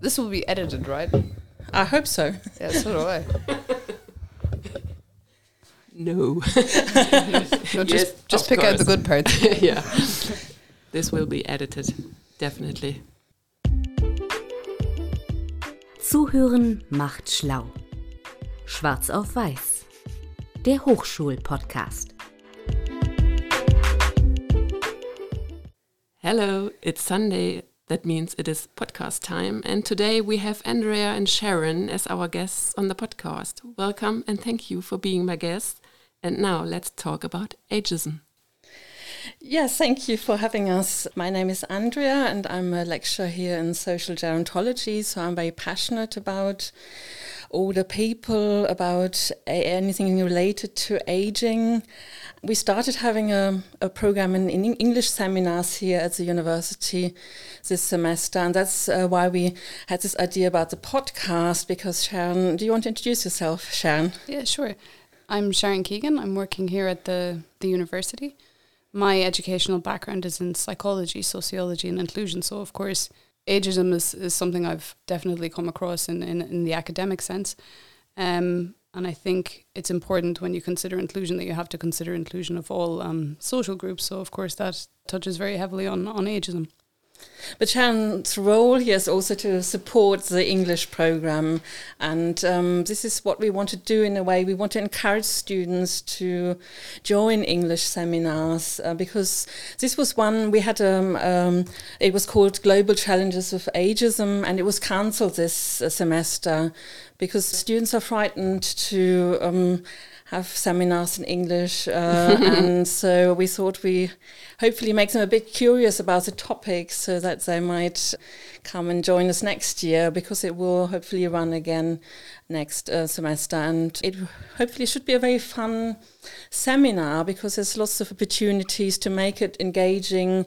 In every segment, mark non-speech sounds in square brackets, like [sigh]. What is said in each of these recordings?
This will be edited, right? I hope so. Yeah, so do I. No. [laughs] No, just Yes, just pick out the course. good parts. [laughs] yeah. This will be edited. Definitely. Zuhören macht schlau. Schwarz auf Weiß. Der Hochschul-Podcast. Hello, it's Sunday. That means it is podcast time. And today we have Andrea and Sharon as our guests on the podcast. Welcome and thank you for being my guests. And now let's talk about ageism. Yes, thank you for having us. My name is Andrea, and I'm a lecturer here in social gerontology. So I'm very passionate about older people, about anything related to aging. We started having a, a program in, in English seminars here at the university this semester, and that's uh, why we had this idea about the podcast. Because Sharon, do you want to introduce yourself, Sharon? Yeah, sure. I'm Sharon Keegan. I'm working here at the, the university. My educational background is in psychology, sociology, and inclusion. So, of course, ageism is, is something I've definitely come across in, in, in the academic sense. Um, and I think it's important when you consider inclusion that you have to consider inclusion of all um, social groups. So, of course, that touches very heavily on, on ageism. But Sharon's role here is also to support the English program, and um, this is what we want to do in a way. We want to encourage students to join English seminars uh, because this was one we had. Um, um, it was called Global Challenges of Ageism, and it was cancelled this uh, semester because students are frightened to. Have seminars in English, uh, [laughs] and so we thought we hopefully make them a bit curious about the topic so that they might come and join us next year because it will hopefully run again next uh, semester. And it hopefully should be a very fun seminar because there's lots of opportunities to make it engaging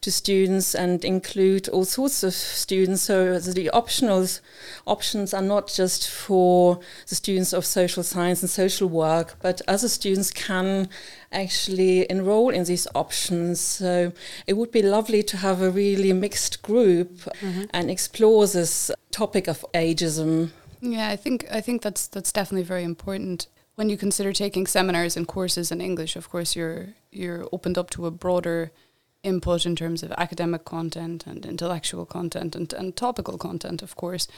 to students and include all sorts of students. So the optionals options are not just for the students of social science and social work but other students can actually enroll in these options. So it would be lovely to have a really mixed group mm-hmm. and explore this topic of ageism. Yeah, I think I think that's that's definitely very important. When you consider taking seminars and courses in English, of course you're you're opened up to a broader input in terms of academic content and intellectual content and, and topical content, of course.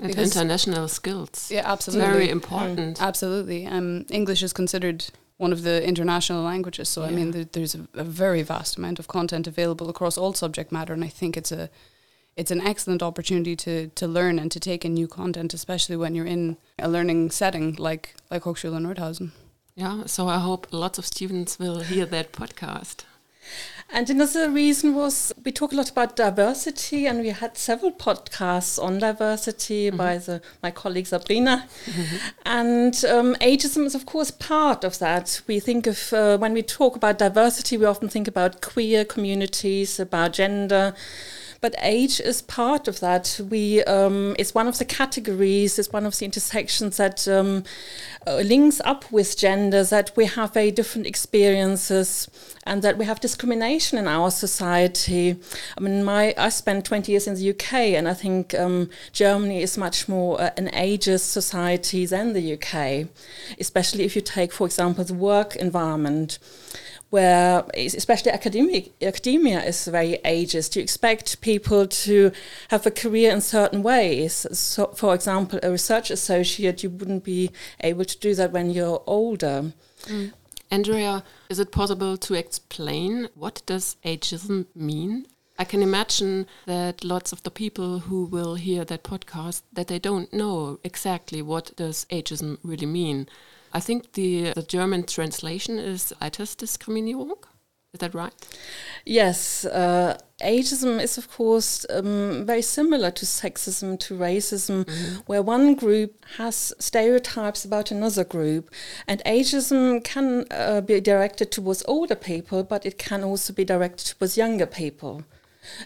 And international skills. Yeah, absolutely. very important. Absolutely. Um, English is considered one of the international languages, so I mean, there, there's a, a very vast amount of content available across all subject matter, and I think it's a it's an excellent opportunity to to learn and to take in new content, especially when you're in a learning setting like like Hochschule Nordhausen. Yeah, so I hope lots of students will hear that podcast. And another reason was we talk a lot about diversity, and we had several podcasts on diversity by the, my colleague Sabrina. And um, ageism is, of course, part of that. We think of, uh, when we talk about diversity, we often think about queer communities, about gender. But age is part of that. We um, it's one of the categories, it's one of the intersections that um, uh, links up with gender. That we have very different experiences, and that we have discrimination in our society. I mean, my I spent 20 years in the UK, and I think um, Germany is much more uh, an ageist society than the UK, especially if you take, for example, the work environment where especially academic academia is very ageist. You expect people to have a career in certain ways. So, for example, a research associate, you wouldn't be able to do that when you're older. Mm. Andrea, is it possible to explain what does ageism mean? I can imagine that lots of the people who will hear that podcast that they don't know exactly what does ageism really mean. I think the the German translation is Altersdiskriminierung. Is that right? Yes, uh, ageism is, of course, um, very similar to sexism, to racism, where one group has stereotypes about another group. And ageism can uh, be directed towards older people, but it can also be directed towards younger people.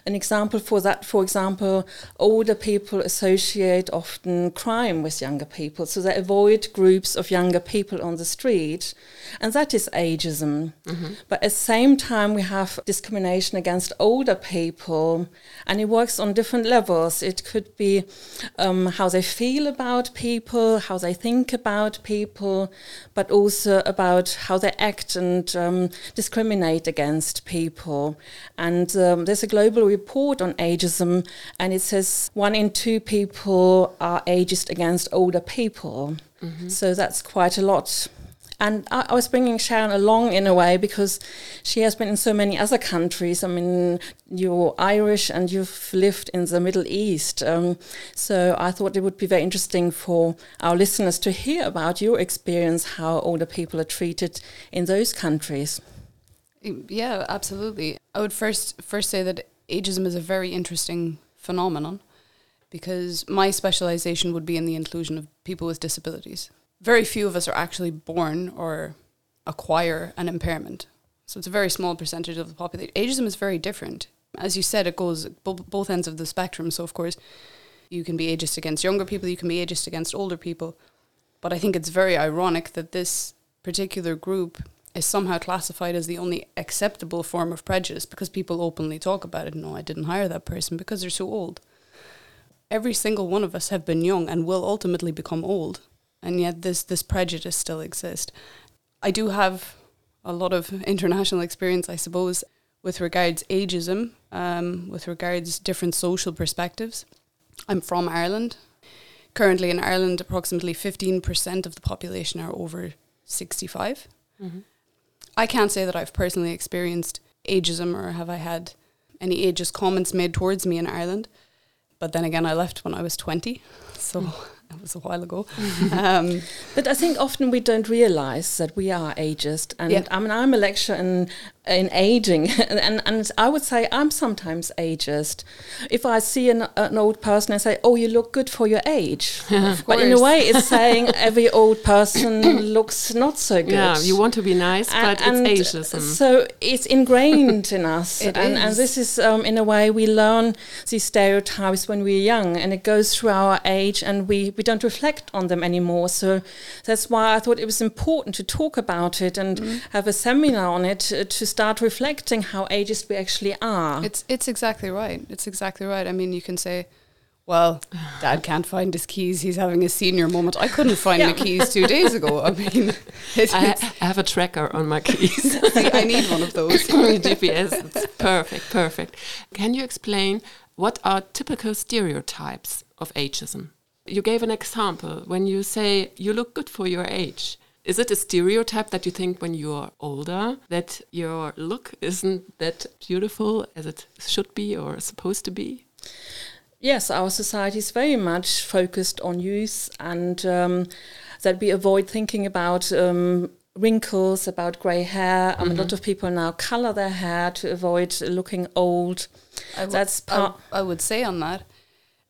An example for that, for example, older people associate often crime with younger people, so they avoid groups of younger people on the street, and that is ageism. Mm-hmm. But at the same time, we have discrimination against older people, and it works on different levels. It could be um, how they feel about people, how they think about people, but also about how they act and um, discriminate against people. And um, there's a global report on ageism, and it says one in two people are ageist against older people. Mm-hmm. So that's quite a lot. And I, I, was bringing Sharon along in a way because she has been in so many other countries. I mean, you're Irish and you've lived in the Middle East. Um, so I thought it would be very interesting for our listeners to hear about your experience, how older people are treated in those countries. Yeah, absolutely. I would first first say that ageism is a very interesting phenomenon because my specialization would be in the inclusion of people with disabilities. Very few of us are actually born or acquire an impairment. So it's a very small percentage of the population. Ageism is very different. As you said, it goes bo- both ends of the spectrum. So, of course, you can be ageist against younger people, you can be ageist against older people. But I think it's very ironic that this particular group is somehow classified as the only acceptable form of prejudice because people openly talk about it. No, I didn't hire that person because they're so old. Every single one of us have been young and will ultimately become old, and yet this this prejudice still exists. I do have a lot of [laughs] international experience, I suppose, with regards ageism, um, with regards different social perspectives. I'm from Ireland. Currently in Ireland, approximately 15% of the population are over 65. Mm-hmm. I can't say that I've personally experienced ageism or have I had any ageist comments made towards me in Ireland. But then again, I left when I was 20. So. [laughs] That was a while ago. um, but I think often we don't realize that we are ageist. And yeah. I mean, I'm a lecturer in, in aging, [laughs] and, and I would say I'm sometimes ageist. If I see an, an old person, I say, Oh, you look good for your age. [laughs] but in a way, it's saying [laughs] every old person [coughs] looks not so good. Yeah, you want to be nice, and, but and it's ageism. So it's ingrained in us. and, and, this is, um, in a way, we learn these stereotypes when we're young, and it goes through our age, and we we don't reflect on them anymore. So that's why I thought it was important to talk about it and mm. have a seminar on it to, to start reflecting how ageist we actually are. It's it's exactly right. It's exactly right. I mean, you can say well, dad can't find his keys. He's having a senior moment. I couldn't find yeah. my keys two days ago. I [laughs] mean, [laughs] it's, I, I, have a tracker on my keys. [laughs] See, I need one of those. GPS. It's perfect, perfect. Can you explain what are typical stereotypes of ageism? You gave an example when you say you look good for your age. Is it a stereotype that you think when you're older that your look isn't that beautiful as it should be or supposed to be? Yes, our society is very much focused on youth and um, that we avoid thinking about um, wrinkles, about grey hair. Mm -hmm. a lot of people now color their hair to avoid looking old. That's part. I, I would say on that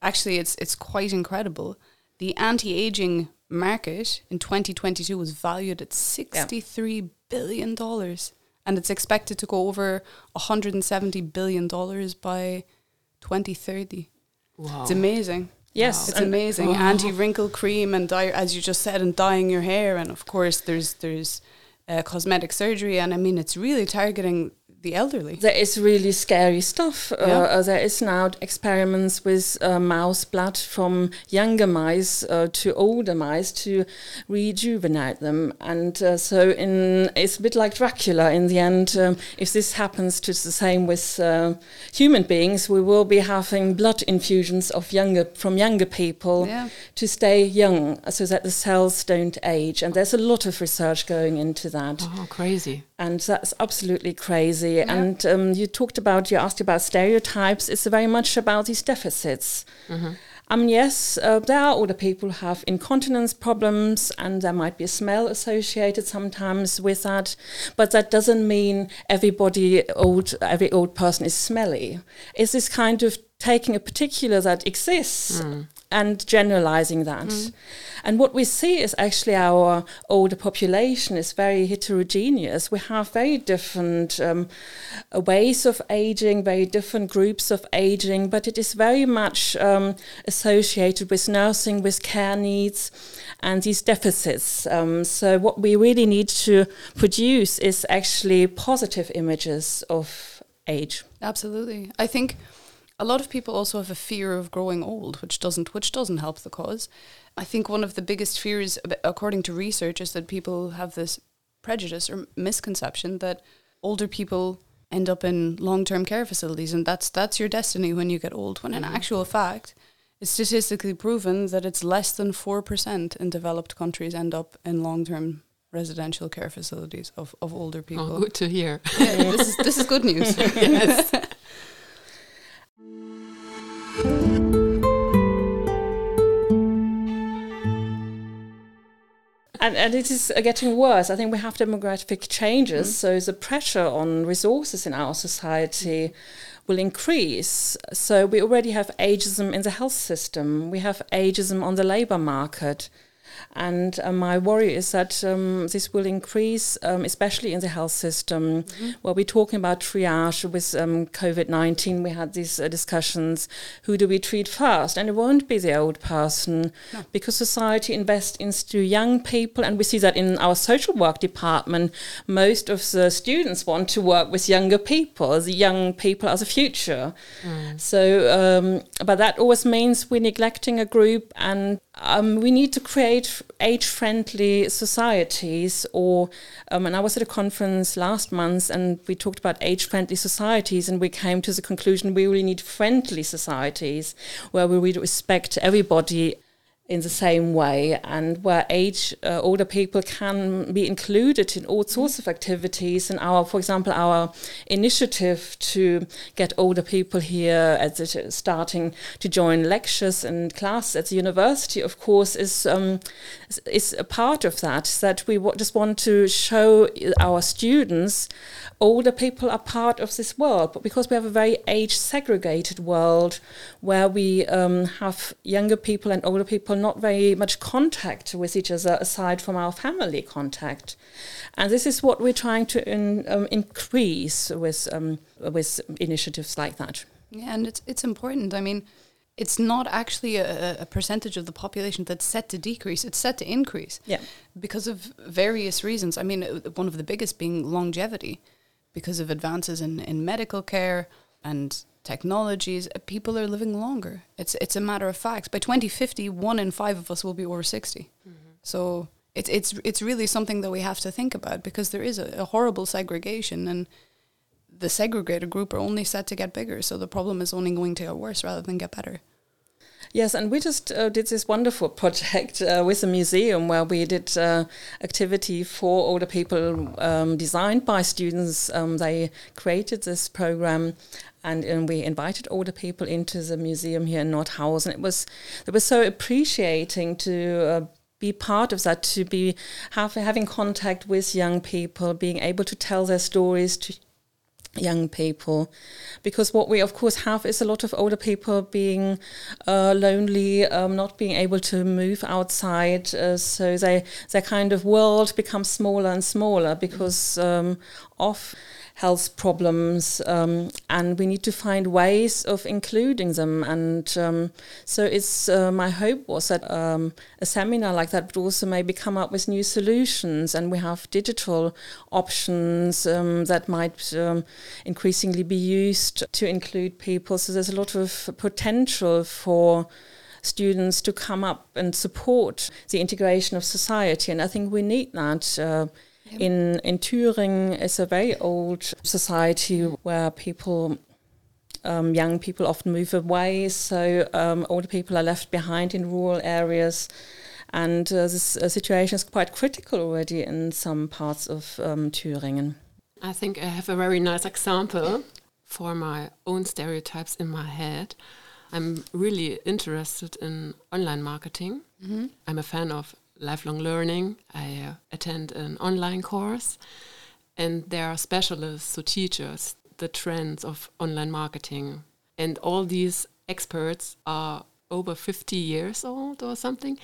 actually it's it's quite incredible. The anti-aging market in 2022 was valued at 63 yeah. billion dollars and it's expected to go over 170 billion dollars by 2030. Wow. It's amazing. Yes, wow. it's amazing. Wow. Anti-wrinkle cream and dye, as you just said, and dyeing your hair, and of course there's there's uh, cosmetic surgery, and I mean it's really targeting the elderly. There is really scary stuff. Uh, yeah. Uh, there is now experiments with uh, mouse blood from younger mice uh, to older mice to rejuvenate them, and uh, so in it's a bit like Dracula. In the end, um, if this happens to the same with uh, human beings, we will be having blood infusions of younger from younger people yeah. to stay young, so that the cells don't age. And there's a lot of research going into that. Oh, crazy! And that's absolutely crazy. Yeah. And um, you talked about, you asked about stereotypes. It's very much about these deficits. Mm-hmm. Um, yes, uh, there are older people who have incontinence problems, and there might be a smell associated sometimes with that. But that doesn't mean everybody old, every old person is smelly. It's this kind of taking a particular that exists and generalizing that. And what we see is actually our older population is very heterogeneous. We have very different um, uh, ways of aging, very different groups of aging, but it is very much um, associated with nursing, with care needs, and these deficits. Um, so, what we really need to produce is actually positive images of age. Absolutely. I think a lot of people also have a fear of growing old, which doesn't which doesn't help the cause. I think one of the biggest fears, according to research, is that people have this prejudice or misconception that older people end up in long-term care facilities, and that's that's your destiny when you get old. When in mm-hmm. actual fact, it's statistically proven that it's less than four percent in developed countries end up in long-term residential care facilities of, of older oh, people. Oh, good to hear. Yeah, this is this is good news. [laughs] yes. [laughs] And, and it is uh, getting worse. I think we have demographic changes, so the pressure on resources in our society will increase. So we already have ageism in the health system, we have ageism on the labor market. And uh, my worry is that um, this will increase, um, especially in the health system, where we're talking about triage with um, COVID 19. We had these uh, discussions who do we treat first? And it won't be the old person because society invests into young people. And we see that in our social work department, most of the students want to work with younger people. The young people are the future. So, um, but that always means we're neglecting a group and um, we need to create age-friendly societies. Or, um, and I was at a conference last month, and we talked about age-friendly societies, and we came to the conclusion we really need friendly societies where we respect everybody in the same way and where age uh, older people can be included in all sorts of activities. And our for example our initiative to get older people here at the, starting to join lectures and classes at the university of course is um, is- a part of that that we just want to show our students older people are part of this world. But because we have a very age segregated world where we um, have younger people and older people not very much contact with each other aside from our family contact. And this is what we're trying to in, um, increase with, um, with initiatives like that. Yeah, and it's it's important. I mean, it's not actually a, a percentage of the population that's set to decrease; it's set to increase. Yeah. because of various reasons. I mean, one of the biggest being longevity, because of advances in, in medical care and technologies. uh, People are living longer. It's it's a matter of fact. By 2050, one in five of us will be over 60. So it's it's it's really something that we have to think about because there is a, a horrible segregation and the segregated group are only set to get bigger. So the problem is only going to get worse rather than get better. Yes, and we just uh, did this wonderful [laughs] project uh, with the museum where we did uh, activity for older people um, designed by students. Um, they created this program, and, and we invited older people into the museum here in Nordhausen. It was it was so appreciating to. Uh, be part of that, to be have, having contact with young people, being able to tell their stories to young people. Because what we of course have is a lot of older people being uh, lonely um, not being able to move outside uh, so they their kind of world becomes smaller and smaller because um, of health problems um, and we need to find ways of including them. And um, so it's uh, my hope was that um, a seminar like that would also maybe come up with new solutions. And we have digital options um, that might um, increasingly be used to include people. So there's a lot of potential for students to come up and support the integration of society. And I think we need that uh, in in Thüringen is a very old society where people um, young people often move away, so um, older people are left behind in rural areas. And uh, this uh, situation is quite critical already in some parts of um, Thüringen. I think I have a very nice example for my own stereotypes in my head. I'm really interested in online marketing. I'm a fan of lifelong learning. I uh, attend an online course, and there are specialists who teach us the trends of online marketing. and all these experts are over 50 years old or something.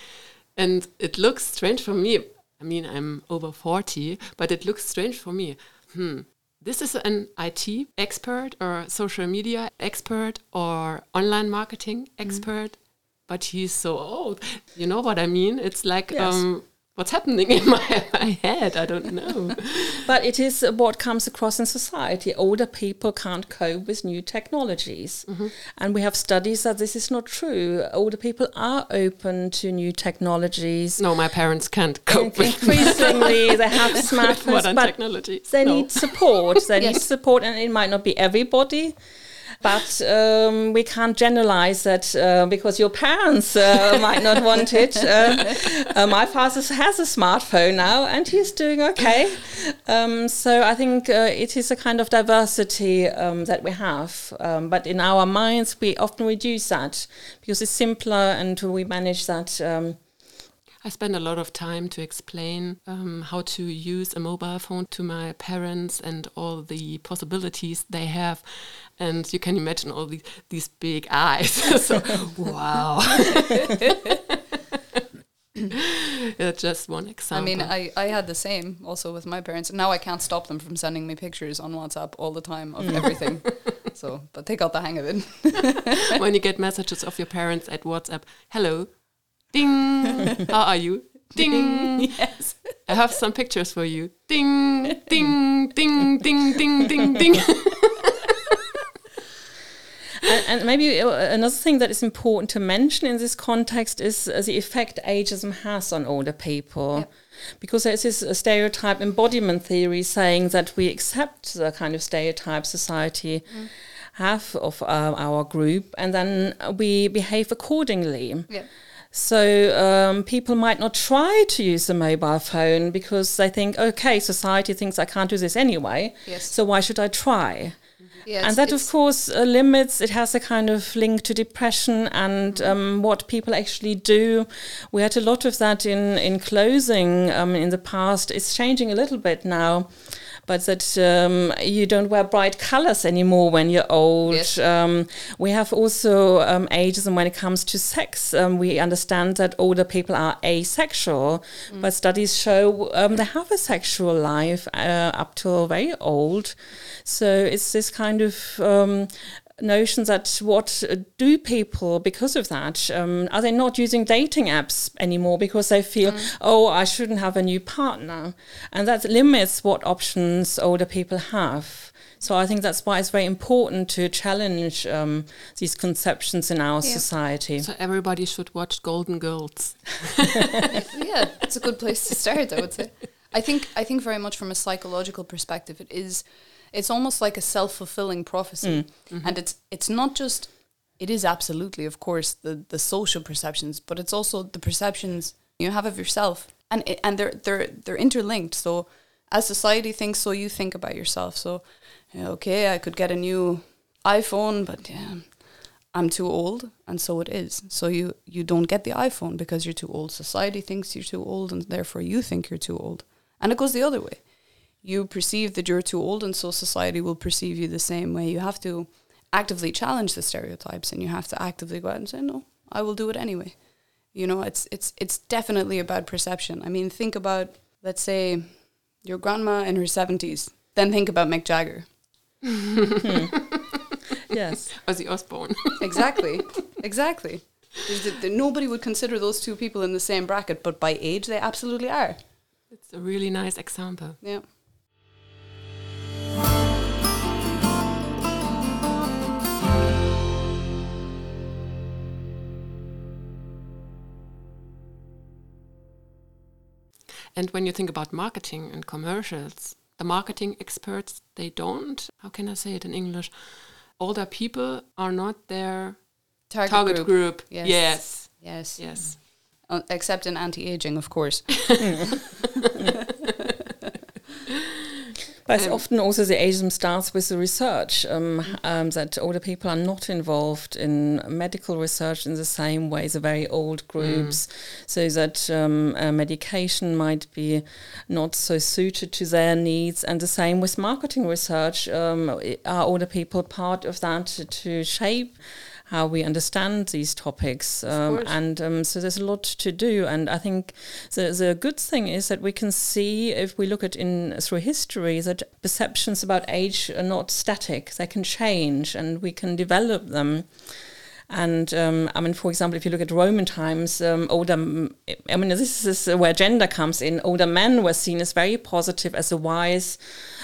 And it looks strange for me. I mean, I'm over 40, but it looks strange for me. Hmm, this is an IT expert or social media expert or online marketing expert, but he's so old. You know what I mean? It's like Yes. um, what's happening in my, [laughs] my head. I don't know. [laughs] But it is what comes across in society. Older people can't cope with new technologies. And we have studies that this is not true. Older people are open to new technologies. no, my parents can't cope with [laughs] Increasingly, they have smartphones, modern but technologies. they No. need support. They need support, and it might not be everybody. But um, we can't generalize that uh, because your parents uh, might not want it. Uh, uh, my father has a smartphone now, and he's doing okay. Um, so I think uh, it is a kind of diversity um, that we have. Um, but in our minds, we often reduce that because it's simpler, and we manage that. I spend a lot of time to explain um, how to use a mobile phone to my parents and all the possibilities they have. And you can imagine all these, these big eyes. [laughs] so, wow. [laughs] yeah, just one example. I mean, I, I had the same also with my parents. Now I can't stop them from sending me pictures on WhatsApp all the time of everything. [laughs] so, but they got the hang of it. when you get messages of your parents at WhatsApp, hello, ding, [laughs] how are you? Ding. yes. [laughs] I have some pictures for you. Ding, ding, ding, ding, ding, ding, ding. [laughs] and, and maybe uh, another thing that is important to mention in this context is uh, the effect ageism has on older people. Yep. Because there's this uh, stereotype embodiment theory saying that we accept the kind of stereotype society have of uh, our group and then we behave accordingly. Yeah. So um, people might not try to use the mobile phone because they think, okay, society thinks I can't do this anyway. Yes. So why should I try? Yeah, and that, of course, uh, limits. It has a kind of link to depression and um, what people actually do. We had a lot of that in in clothing um, in the past. It's changing a little bit now, but that um, you don't wear bright colors anymore when you're old. Yes. Um, we have also um, ageism when it comes to sex. Um, we understand that older people are asexual, but studies show um, they have a sexual life uh, up till very old. So it's this kind of um, notion that what do people because of that um, are they not using dating apps anymore because they feel oh I shouldn't have a new partner and that limits what options older people have. So I think that's why it's very important to challenge um, these conceptions in our Yeah. society. so everybody should watch Golden Girls. [laughs] yeah, it's a good place to start. I would say. I think I think very much from a psychological perspective, it is. It's almost like a self fulfilling prophecy, mm. and mm-hmm. it's it's not just. It is absolutely, of course, the the social perceptions, but it's also the perceptions you have of yourself, and it, and they're they're they're interlinked. So, as society thinks, so you think about yourself. So, okay, I could get a new iPhone, but yeah, I'm too old, and so it is. So you you don't get the iPhone because you're too old. Society thinks you're too old, and therefore you think you're too old. And it goes the other way. You perceive that you're too old, and so society will perceive you the same way. You have to actively challenge the stereotypes, and you have to actively go out and say, "No, I will do it anyway." You know, it's it's it's definitely about perception. I mean, think about let's say your grandma in her seventies. Then think about Mick Jagger. Hmm. [laughs] yes. Ozzy Osbourne. [laughs] Exactly. exactly. The, the, nobody would consider those two people in the same bracket, but by age, they absolutely are. it's a really nice example. Yeah. And when you think about marketing and commercials, the marketing experts, they don't, how can I say it in English? Older people are not their Target, target, group. group. Yes. Yes. Yes. Yes. Uh, except in anti-aging, of course. [laughs] [laughs] But um, often also the ageism starts with the research um, um, that older people are not involved in medical research in the same way the very old groups, mm. so that um, medication might be not so suited to their needs. And the same with marketing research. Um, are older people part of that to shape? How we understand these topics. Um, and um, so there's a lot to do. And I think the, the good thing is that we can see, if we look at in through history, that perceptions about age are not static. They can change and we can develop them. And um, I mean, for example, if you look at Roman times, um, older, I mean, this is where gender comes in. Older men were seen as very positive, as the wise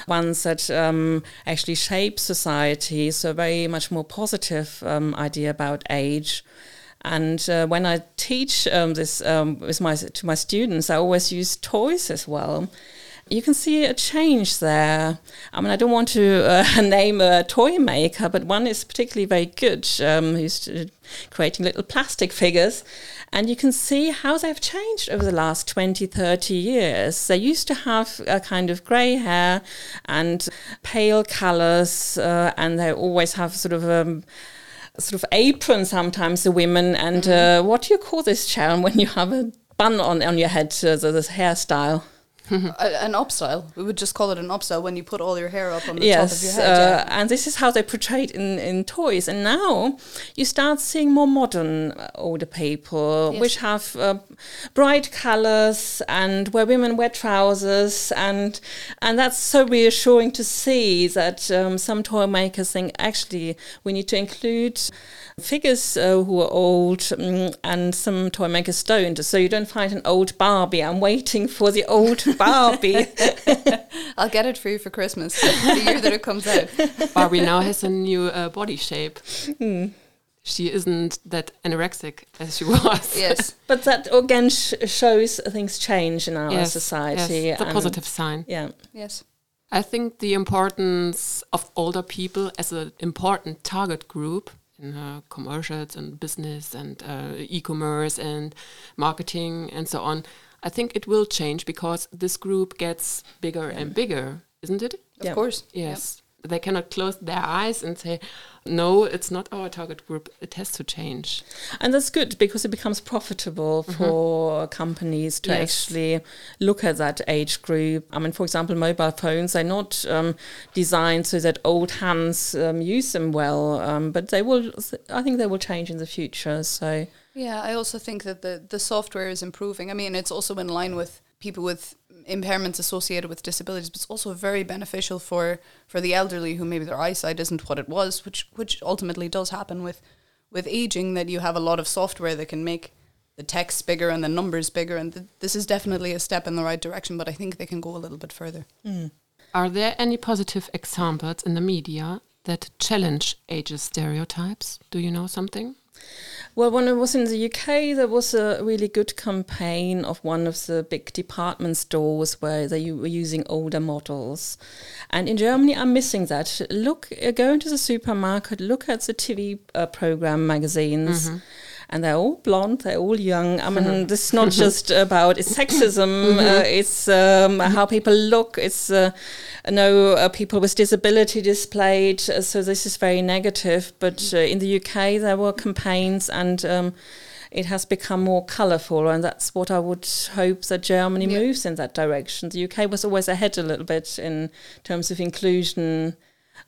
ones that um, actually shape society. So, very much more positive um, idea about age. And uh, when I teach um, this um, with my, to my students, I always use toys as well you can see a change there. I mean, I don't want to uh, [laughs] name a toy maker, but one is particularly very good, um, who's uh, creating little plastic figures. And you can see how they've changed over the last 20, 30 years. They used to have a kind of grey hair and pale colours, uh, and they always have sort of um, sort of apron sometimes, the women. And mm-hmm. uh, what do you call this, Sharon, when you have a bun on, on your head, uh, this hairstyle? [laughs] an upstyle. We would just call it an upstyle when you put all your hair up on the yes, top of your head. Uh, yeah. and this is how they portray it in, in toys. And now you start seeing more modern uh, older people, yes. which have uh, bright colors and where women wear trousers, and and that's so reassuring to see that um, some toy makers think actually we need to include figures uh, who are old um, and some toy makers don't. So you don't find an old Barbie. I'm waiting for the old [laughs] Barbie. [laughs] I'll get it for you for Christmas, the year that it comes out. [laughs] Barbie now has a new uh, body shape. Mm. She isn't that anorexic as she was. Yes. but that again sh shows things change in our yes, society. Yes, the positive sign. Yeah. Yes. I think the importance of older people as an important target group in uh, commercials and business and uh, e-commerce and marketing and so on. I think it will change because this group gets bigger and bigger, isn't it? Of course. Yes. Yep. They cannot close their eyes and say, no, it's not our target group. It has to change. And that's good because it becomes profitable mm -hmm. for companies to yes. actually look at that age group. I mean, for example, mobile phones are not um, designed so that old hands um, use them well, um, but they will, I think they will change in the future. So. Yeah, I also think that the, the software is improving. I mean, it's also in line with people with impairments associated with disabilities, but it's also very beneficial for for the elderly who maybe their eyesight isn't what it was, which which ultimately does happen with with aging. That you have a lot of software that can make the text bigger and the numbers bigger, and th- this is definitely a step in the right direction. But I think they can go a little bit further. Mm. Are there any positive examples in the media that challenge ageist stereotypes? Do you know something? Well, when I was in the UK, there was a really good campaign of one of the big department stores where they were using older models. And in Germany, I'm missing that. Look, uh, go into the supermarket, look at the TV uh, program magazines. Mm-hmm and they're all blonde, they're all young. I mean, [laughs] this is not just about it's sexism, [laughs] mm-hmm. uh, it's um, how people look, it's uh, no uh, people with disability displayed. Uh, so this is very negative. But uh, in the UK, there were campaigns and. Um, it has become more colourful, and that's what I would hope that Germany yeah. moves in that direction. The UK was always ahead a little bit in terms of inclusion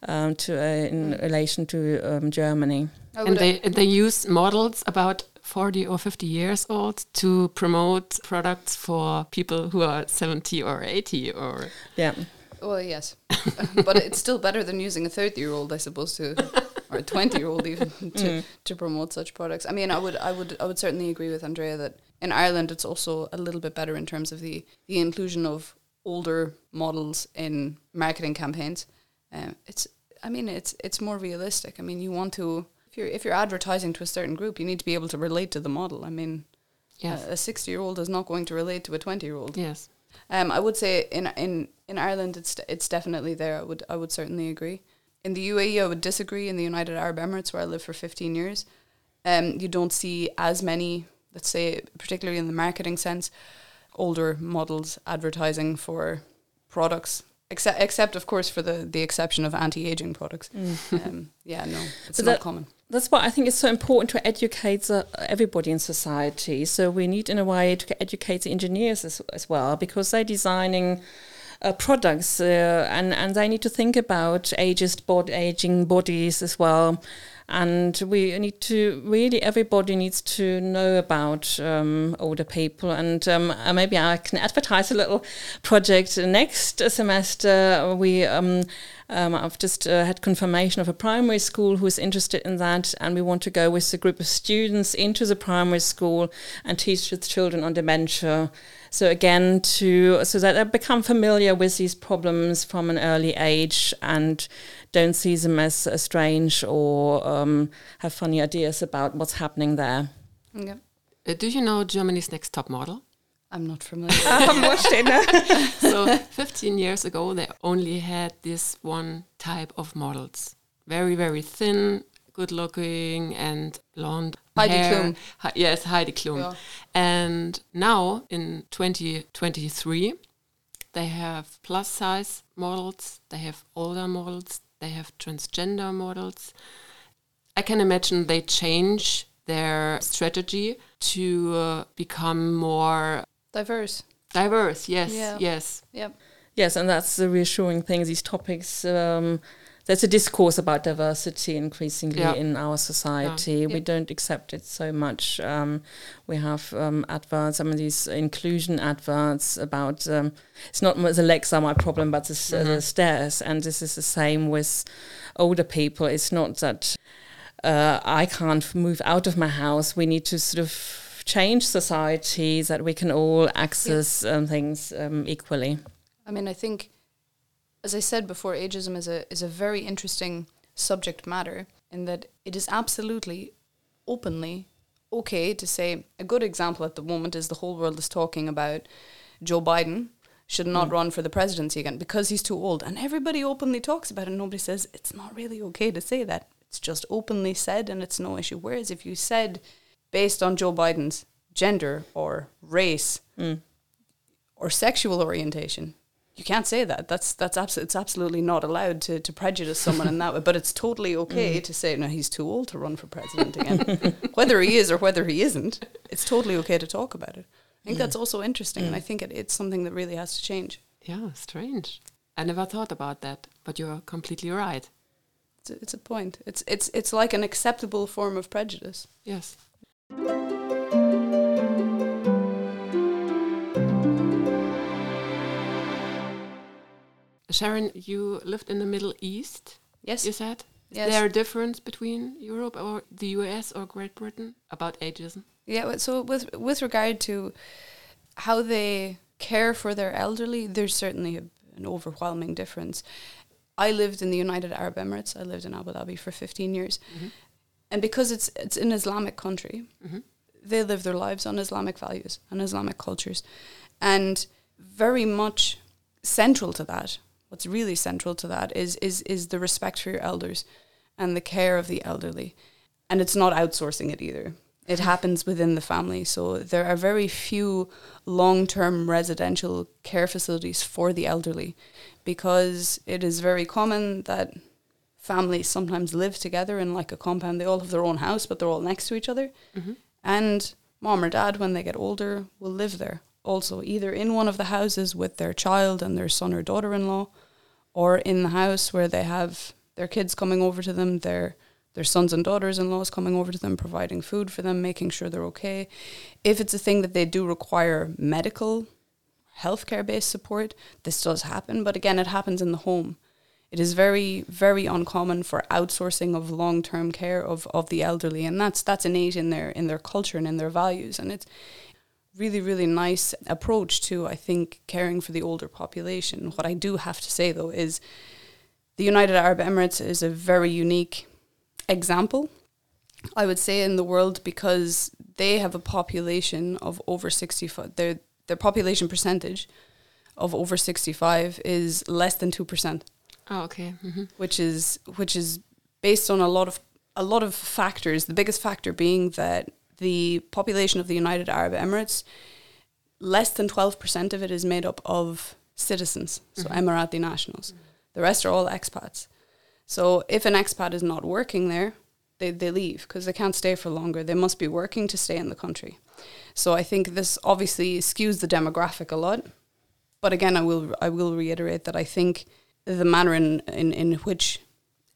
um, to uh, in relation to um, Germany. And they they use models about 40 or 50 years old to promote products for people who are 70 or 80 or yeah. Well yes. [laughs] But it's still better than using a 30 year old i suppose to or a 20 year old even [laughs] to, mm. to promote such products. I mean i would i would i would certainly agree with andrea that in ireland it's also a little bit better in terms of the the inclusion of older models in marketing campaigns um, it's I mean it's it's more realistic. I mean you want to if you're if you're advertising to a certain group, you need to be able to relate to the model. I mean, yes. a sixty year old is not going to relate to a twenty year old. Yes. Um, I would say in in in Ireland it's it's definitely there. I would I would certainly agree. In the UAE, I would disagree. In the United Arab Emirates, where I lived for fifteen years, um, you don't see as many. Let's say, particularly in the marketing sense, older models advertising for products except except of course for the the exception of anti-aging products. Mm. Um, yeah, no, [laughs] it's So not that- common. That's why I think it's so important to educate uh, everybody in society. So we need, in a way, to educate the engineers as, as well because they're designing uh, products uh, and and they need to think about ageist bod aging bodies as well. And we need to really everybody needs to know about um, older people. And um, uh, maybe I can advertise a little project next semester. We um, um, I've just uh, had confirmation of a primary school who is interested in that, and we want to go with a group of students into the primary school and teach the children on dementia. So again, to so that they become familiar with these problems from an early age and don't see them as uh, strange or um, have funny ideas about what's happening there. Yeah. Uh, do you know Germany's Next Top Model? I'm not familiar. I haven't watched it. no. so 15 years ago, they only had this one type of models. Very, very thin, good looking, and blonde. Heidi hair. Klum. Hi- yes, Heidi Klum. Yeah. And now in 2023, they have plus size models, they have older models, they have transgender models. I can imagine they change their strategy to uh, become more Diverse. diverse. Yes, Yeah. yes. Yep. Yes, and that's the reassuring thing. These topics, um, there's a discourse about diversity increasingly Yeah. in our society. We Yeah. don't accept it so much. Um, we have um, adverts, some of these inclusion adverts about um, it's not the legs are my problem, but the, s- uh, the stairs. And this is the same with older people. It's not that uh, I can't move out of my house. We need to sort of change society that we can all access um, things um, equally. I mean, I think, as I said before, ageism is a is a very interesting subject matter in that it is absolutely openly okay to say a good example at the moment is the whole world is talking about Joe Biden should not hmm. run for the presidency again because he's too old. And everybody openly talks about it and nobody says it's not really okay to say that. It's just openly said and it's no issue. Whereas if you said based on Joe Biden's gender or race hmm. or sexual orientation. You can't say that. That's that's abs- it's absolutely not allowed to, to prejudice someone in that way. But it's totally [laughs] okay mm. to say no, he's too old to run for president again. [laughs] whether he is or whether he isn't, it's totally okay to talk about it. I think that's also interesting, and I mm. think it, it's something that really has to change. Yeah, strange. I never thought about that, but you're completely right. It's a, it's a point. It's it's it's like an acceptable form of prejudice. Yes. Sharon, you lived in the Middle East, Yes. you said? Is Yes. there a difference between Europe or the US or Great Britain about ageism? Yeah, so with with regard to how they care for their elderly, there's certainly a, an overwhelming difference. I lived in the United Arab Emirates. I lived in Abu Dhabi for 15 years, mm-hmm. and because it's it's an Islamic country, mm-hmm. they live their lives on Islamic values and Islamic cultures, and very much central to that. What's really central to that is is is the respect for your elders and the care of the elderly, and it's not outsourcing it either. It happens within the family. So there are very few long term residential care facilities for the elderly because it is very common that families sometimes live together in like a compound. They all have their own house, but they're all next to each other. Mm-hmm. And mom or dad, when they get older, will live there also, either in one of the houses with their child and their son or daughter in law, or in the house where they have their kids coming over to them, their their sons and daughters in laws coming over to them, providing food for them, making sure they're okay. If it's a thing that they do require medical, healthcare based support, this does happen. But again, it happens in the home. It is very, very uncommon for outsourcing of long term care of, of the elderly. And that's that's innate in their in their culture and in their values. And it's really, really nice approach to, I think, caring for the older population. What I do have to say though is the United Arab Emirates is a very unique example, I would say, in the world because they have a population of over 65. Their, their population percentage of over 65 is less than 2%, Oh, okay. hmm which is which is based on a lot of a lot of factors. The biggest factor being that the population of the United Arab Emirates, less than 12% of it is made up of citizens, so mm-hmm. Emirati nationals. The rest are all expats. So if an expat is not working there, they, they leave because they can't stay for longer. They must be working to stay in the country. So I think this obviously skews the demographic a lot. But again, I will I will reiterate that I think the manner in, in, in which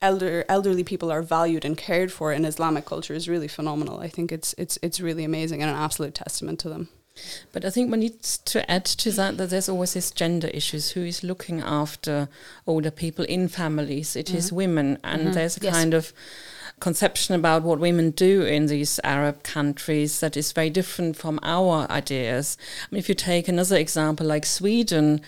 elder elderly people are valued and cared for in Islamic culture is really phenomenal. I think it's it's it's really amazing and an absolute testament to them. But I think one needs to add to that that there's always this gender issues. Who is looking after older people in families? It is mm-hmm. women, and mm-hmm. there's a Yes. kind of conception about what women do in these Arab countries that is very different from our ideas. I mean, if you take another example like Sweden,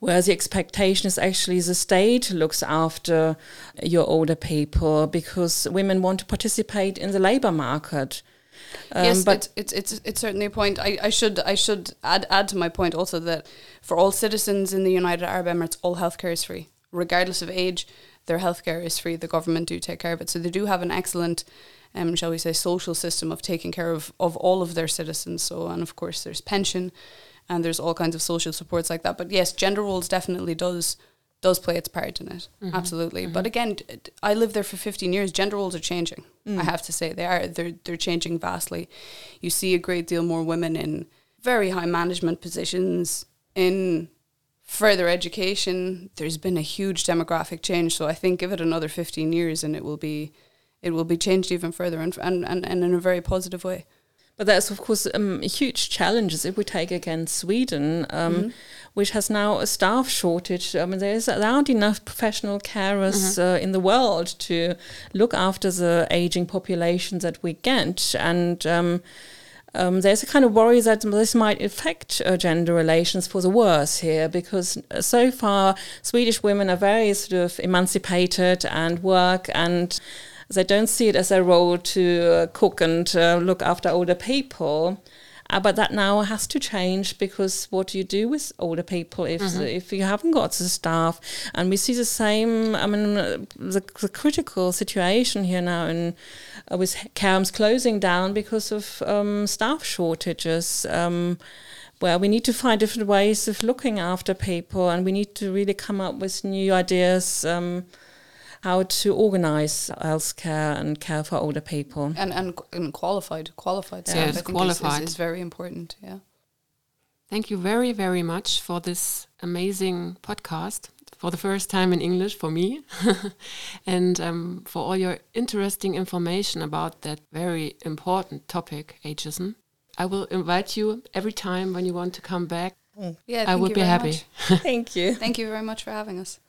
where the expectation is actually the state looks after your older people because women want to participate in the labor market. Um, yes, but it's, it's it's it's certainly a point. I, I should I should add add to my point also that for all citizens in the United Arab Emirates, all healthcare is free, regardless of age. Their healthcare is free. The government do take care of it, so they do have an excellent, um, shall we say, social system of taking care of of all of their citizens. So, and of course, there's pension, and there's all kinds of social supports like that. But yes, gender roles definitely does does play its part in it. Mm-hmm. Absolutely. Mm-hmm. But again, I lived there for 15 years. Gender roles are changing. I mm. have to say they are. They're they're changing vastly. You see a great deal more women in very high management positions in further education. There's been a huge demographic change. So I think give it another 15 years and it will be it will be changed even further and and, and, and in a very positive way. But there's of course um, huge challenges if we take again Sweden, um, which has now a staff shortage. I mean, there's there aren't enough professional carers uh, in the world to look after the aging population that we get, and um, um, there's a kind of worry that this might affect uh, gender relations for the worse here, because uh, so far Swedish women are very sort of emancipated and work and they don't see it as a role to uh, cook and uh, look after older people. Uh, but that now has to change because what do you do with older people if if you haven't got the staff? And we see the same. I mean, the, the critical situation here now in uh, with CAMS closing down because of um, staff shortages. Um, where we need to find different ways of looking after people, and we need to really come up with new ideas. Um, how to organize healthcare and care for older people. And and, and qualified qualified staff Yes, I think is- qualified. Is, is very important. Yeah. Thank you very, very much for this amazing podcast for the first time in English for me, [laughs] and um, for all your interesting information about that very important topic, ageism. I will invite you every time when you want to come back. Yeah. I would be happy. [laughs] Thank you. Thank you very much for having us.